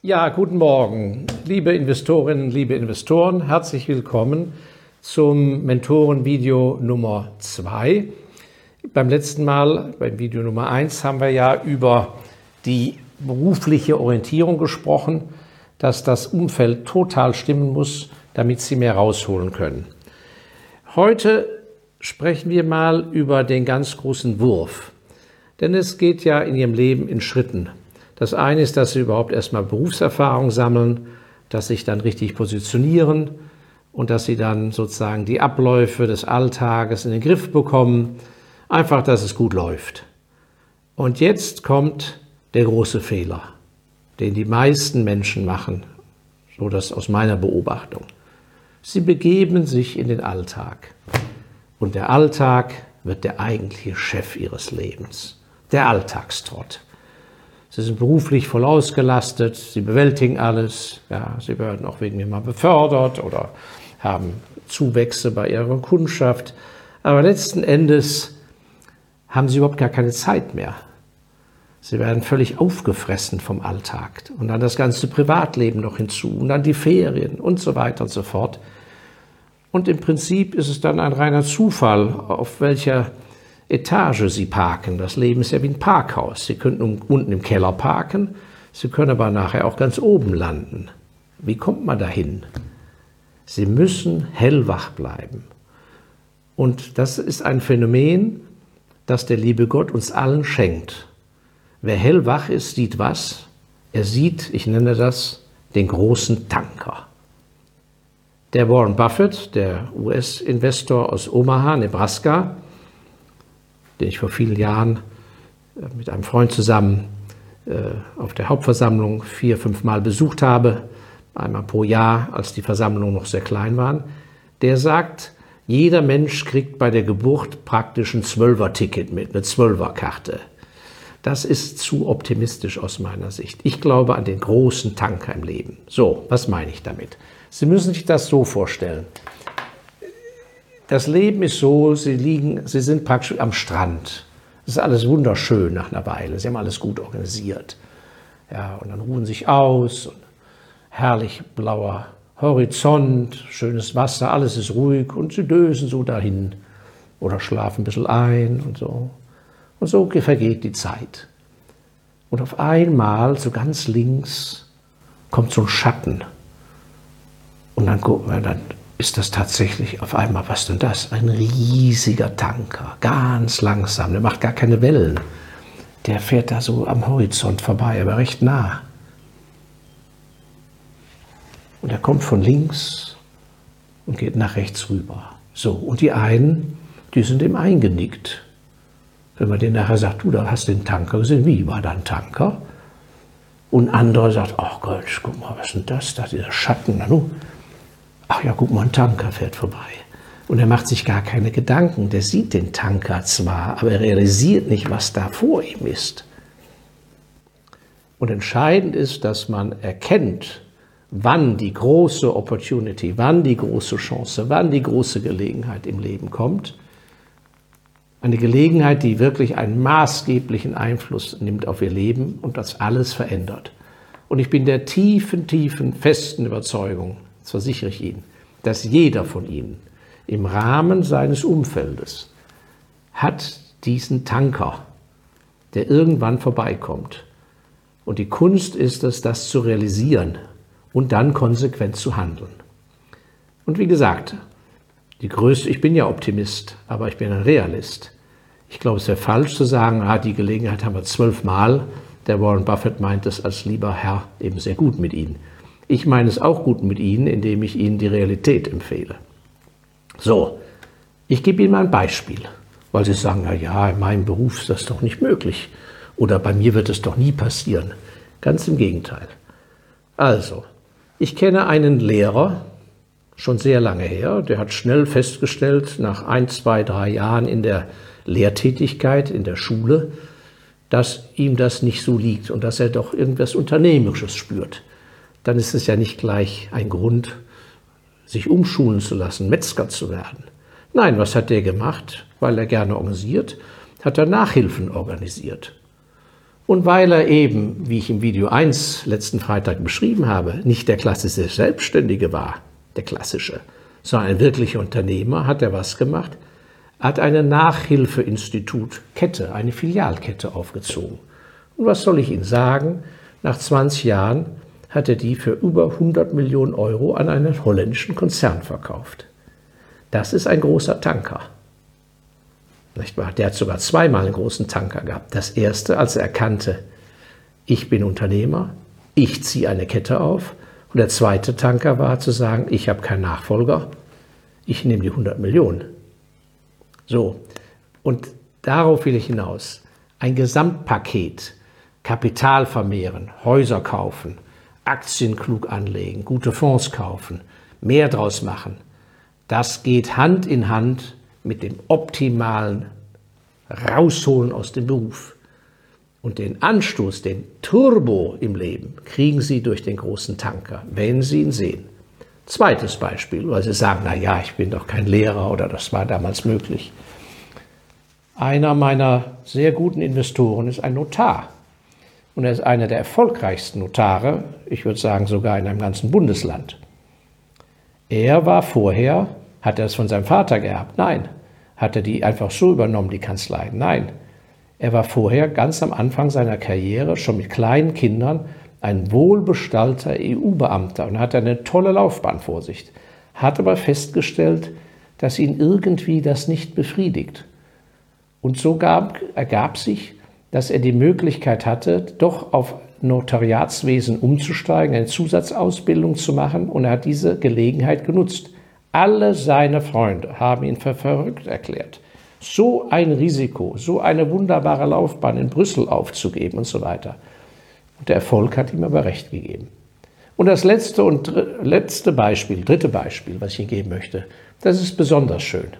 Ja, guten Morgen, liebe Investorinnen, liebe Investoren. Herzlich willkommen zum Mentorenvideo Nummer 2. Beim letzten Mal, beim Video Nummer 1, haben wir ja über die berufliche Orientierung gesprochen, dass das Umfeld total stimmen muss, damit Sie mehr rausholen können. Heute sprechen wir mal über den ganz großen Wurf. Denn es geht ja in Ihrem Leben in Schritten. Das eine ist, dass Sie überhaupt erstmal Berufserfahrung sammeln, dass Sie sich dann richtig positionieren und dass Sie dann sozusagen die Abläufe des Alltages in den Griff bekommen. Einfach, dass es gut läuft. Und jetzt kommt der große Fehler, den die meisten Menschen machen, so das aus meiner Beobachtung. Sie begeben sich in den Alltag. Und der Alltag wird der eigentliche Chef ihres Lebens. Der Alltagstrott. Sie sind beruflich voll ausgelastet, sie bewältigen alles, ja, sie werden auch wegen mir mal befördert oder haben Zuwächse bei ihrer Kundschaft. Aber letzten Endes haben sie überhaupt gar keine Zeit mehr. Sie werden völlig aufgefressen vom Alltag und dann das ganze Privatleben noch hinzu und dann die Ferien und so weiter und so fort. Und im Prinzip ist es dann ein reiner Zufall, auf welcher Etage Sie parken. Das Leben ist ja wie ein Parkhaus. Sie könnten unten im Keller parken, Sie können aber nachher auch ganz oben landen. Wie kommt man dahin? Sie müssen hellwach bleiben. Und das ist ein Phänomen, das der liebe Gott uns allen schenkt. Wer hellwach ist, sieht was? Er sieht, ich nenne das, den großen Tanker. Der Warren Buffett, der US-Investor aus Omaha, Nebraska, den ich vor vielen Jahren äh, mit einem Freund zusammen äh, auf der Hauptversammlung vier, fünf Mal besucht habe, einmal pro Jahr, als die Versammlungen noch sehr klein waren, der sagt, jeder Mensch kriegt bei der Geburt praktisch ein Zwölfer-Ticket mit, eine Zwölferkarte. Das ist zu optimistisch aus meiner Sicht. Ich glaube an den großen Tanker im Leben. So, was meine ich damit? Sie müssen sich das so vorstellen. Das Leben ist so, Sie liegen, Sie sind praktisch am Strand. Es ist alles wunderschön nach einer Weile. Sie haben alles gut organisiert. Ja, und dann ruhen sich aus herrlich blauer Horizont, schönes Wasser, alles ist ruhig und sie dösen so dahin oder schlafen ein bisschen ein und so. Und so vergeht die Zeit. Und auf einmal, so ganz links, kommt so ein Schatten und dann gucken wir, dann ist das tatsächlich auf einmal, was denn das? Ein riesiger Tanker, ganz langsam, der macht gar keine Wellen. Der fährt da so am Horizont vorbei, aber recht nah. Und er kommt von links und geht nach rechts rüber. So, und die einen, die sind ihm eingenickt. Wenn man denen nachher sagt, du, da hast den Tanker gesehen, wie war da ein Tanker? Und andere sagt, ach Gott, guck mal, was ist denn das da, dieser Schatten, na nu, ach ja, guck mal, ein Tanker fährt vorbei. Und er macht sich gar keine Gedanken. Der sieht den Tanker zwar, aber er realisiert nicht, was da vor ihm ist. Und entscheidend ist, dass man erkennt, wann die große Opportunity, wann die große Chance, wann die große Gelegenheit im Leben kommt. Eine Gelegenheit, die wirklich einen maßgeblichen Einfluss nimmt auf ihr Leben und das alles verändert. Und ich bin der tiefen, tiefen, festen Überzeugung, das versichere ich Ihnen, dass jeder von Ihnen im Rahmen seines Umfeldes hat diesen Tanker, der irgendwann vorbeikommt. Und die Kunst ist es, das zu realisieren und dann konsequent zu handeln. Und wie gesagt, die größte, ich bin ja Optimist, aber ich bin ein Realist. Ich glaube, es wäre falsch zu sagen, ah, die Gelegenheit haben wir zwölfmal. Der Warren Buffett meint es als lieber Herr eben sehr gut mit Ihnen. Ich meine es auch gut mit Ihnen, indem ich Ihnen die Realität empfehle. So, ich gebe Ihnen mal ein Beispiel, weil Sie sagen, na ja, in meinem Beruf ist das doch nicht möglich oder bei mir wird es doch nie passieren. Ganz im Gegenteil. Also, ich kenne einen Lehrer, schon sehr lange her, der hat schnell festgestellt, nach ein, zwei, drei Jahren in der Lehrtätigkeit in der Schule, dass ihm das nicht so liegt und dass er doch irgendwas Unternehmerisches spürt dann ist es ja nicht gleich ein Grund, sich umschulen zu lassen, Metzger zu werden. Nein, was hat der gemacht? Weil er gerne organisiert, hat er Nachhilfen organisiert. Und weil er eben, wie ich im Video 1 letzten Freitag beschrieben habe, nicht der klassische Selbstständige war, der klassische, sondern ein wirklicher Unternehmer, hat er was gemacht? Hat eine Nachhilfeinstitut Kette, eine Filialkette aufgezogen. Und was soll ich Ihnen sagen? Nach 20 Jahren hat er die für über 100 Millionen Euro an einen holländischen Konzern verkauft. Das ist ein großer Tanker. Der hat sogar zweimal einen großen Tanker gehabt. Das erste, als er erkannte, ich bin Unternehmer, ich ziehe eine Kette auf. Und der zweite Tanker war zu sagen, ich habe keinen Nachfolger, ich nehme die 100 Millionen. So, und darauf will ich hinaus. Ein Gesamtpaket, Kapital vermehren, Häuser kaufen, Aktien klug anlegen, gute Fonds kaufen, mehr draus machen, das geht Hand in Hand mit dem optimalen Rausholen aus dem Beruf. Und den Anstoß, den Turbo im Leben, kriegen Sie durch den großen Tanker, wenn Sie ihn sehen. Zweites Beispiel, weil Sie sagen, na ja, ich bin doch kein Lehrer oder das war damals möglich. Einer meiner sehr guten Investoren ist ein Notar. Und er ist einer der erfolgreichsten Notare, ich würde sagen sogar in einem ganzen Bundesland. Er war vorher, hat er es von seinem Vater geerbt? Nein. Hat er die einfach so übernommen, die Kanzlei? Nein. Er war vorher ganz am Anfang seiner Karriere schon mit kleinen Kindern ein wohlbestallter EU-Beamter und hatte eine tolle Laufbahn vor sich. Hat aber festgestellt, dass ihn irgendwie das nicht befriedigt. Und so gab, ergab sich, dass er die Möglichkeit hatte, doch auf Notariatswesen umzusteigen, eine Zusatzausbildung zu machen und er hat diese Gelegenheit genutzt. Alle seine Freunde haben ihn für verrückt erklärt. So ein Risiko, so eine wunderbare Laufbahn in Brüssel aufzugeben und so weiter. Und der Erfolg hat ihm aber recht gegeben. Und das letzte und letzte Beispiel, dritte Beispiel, was ich Ihnen geben möchte, das ist besonders schön.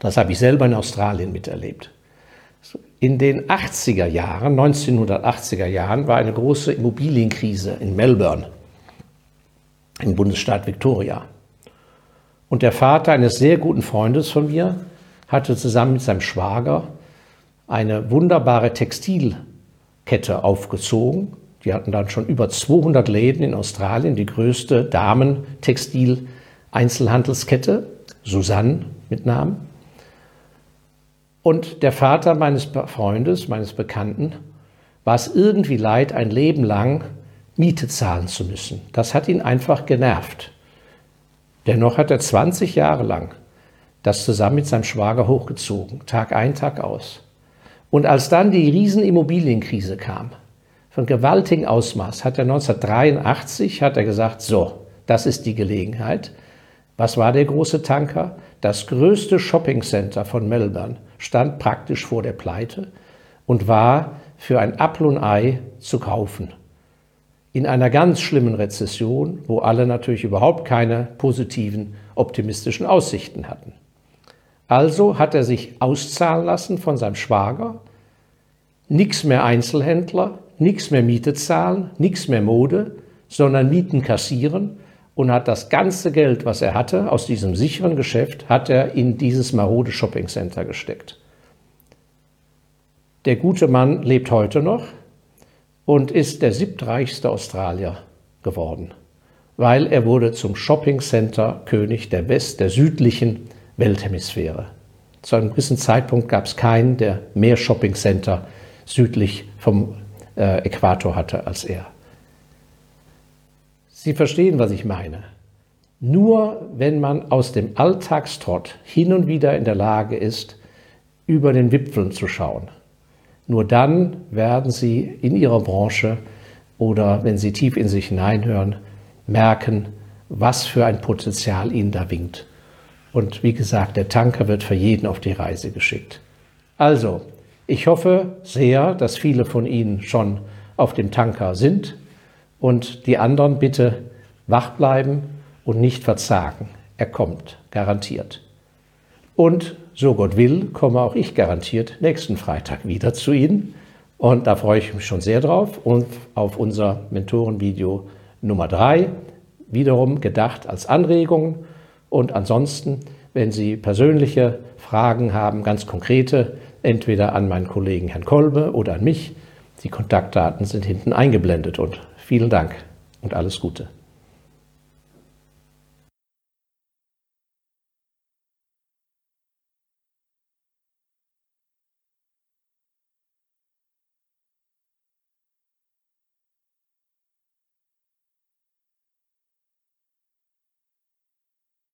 Das habe ich selber in Australien miterlebt. In den 80er Jahren, 1980er Jahren, war eine große Immobilienkrise in Melbourne, im Bundesstaat Victoria. Und der Vater eines sehr guten Freundes von mir hatte zusammen mit seinem Schwager eine wunderbare Textilkette aufgezogen. Die hatten dann schon über 200 Läden in Australien, die größte Damen-Textil-Einzelhandelskette, Susanne mit Namen. Und der Vater meines Freundes, meines Bekannten, war es irgendwie leid, ein Leben lang Miete zahlen zu müssen. Das hat ihn einfach genervt. Dennoch hat er 20 Jahre lang das zusammen mit seinem Schwager hochgezogen, Tag ein, Tag aus. Und als dann die Riesenimmobilienkrise kam, von gewaltigem Ausmaß, hat er 1983 hat er gesagt, so, das ist die Gelegenheit. Was war der große Tanker? Das größte Shoppingcenter von Melbourne stand praktisch vor der Pleite und war für ein Apfel und Ei zu kaufen. In einer ganz schlimmen Rezession, wo alle natürlich überhaupt keine positiven, optimistischen Aussichten hatten. Also hat er sich auszahlen lassen von seinem Schwager, nichts mehr Einzelhändler, nichts mehr Miete zahlen, nichts mehr Mode, sondern Mieten kassieren und hat das ganze Geld, was er hatte aus diesem sicheren Geschäft, hat er in dieses marode Shopping Center gesteckt. Der gute Mann lebt heute noch und ist der siebtreichste Australier geworden, weil er wurde zum Shopping Center König der West, der südlichen Welthemisphäre. Zu einem gewissen Zeitpunkt gab es keinen, der mehr Shopping Center südlich vom äh, Äquator hatte als er. Sie verstehen, was ich meine. Nur wenn man aus dem Alltagstrott hin und wieder in der Lage ist, über den Wipfeln zu schauen, nur dann werden Sie in Ihrer Branche oder wenn Sie tief in sich hineinhören, merken, was für ein Potenzial Ihnen da winkt. Und wie gesagt, der Tanker wird für jeden auf die Reise geschickt. Also, ich hoffe sehr, dass viele von Ihnen schon auf dem Tanker sind und die anderen bitte wach bleiben und nicht verzagen. Er kommt, garantiert. Und so Gott will, komme auch ich garantiert nächsten Freitag wieder zu Ihnen. Und da freue ich mich schon sehr drauf und auf unser Mentorenvideo Nummer drei wiederum gedacht als Anregung. Und ansonsten, wenn Sie persönliche Fragen haben, ganz konkrete, entweder an meinen Kollegen Herrn Kolbe oder an mich, Die Kontaktdaten sind hinten eingeblendet und vielen Dank und alles Gute.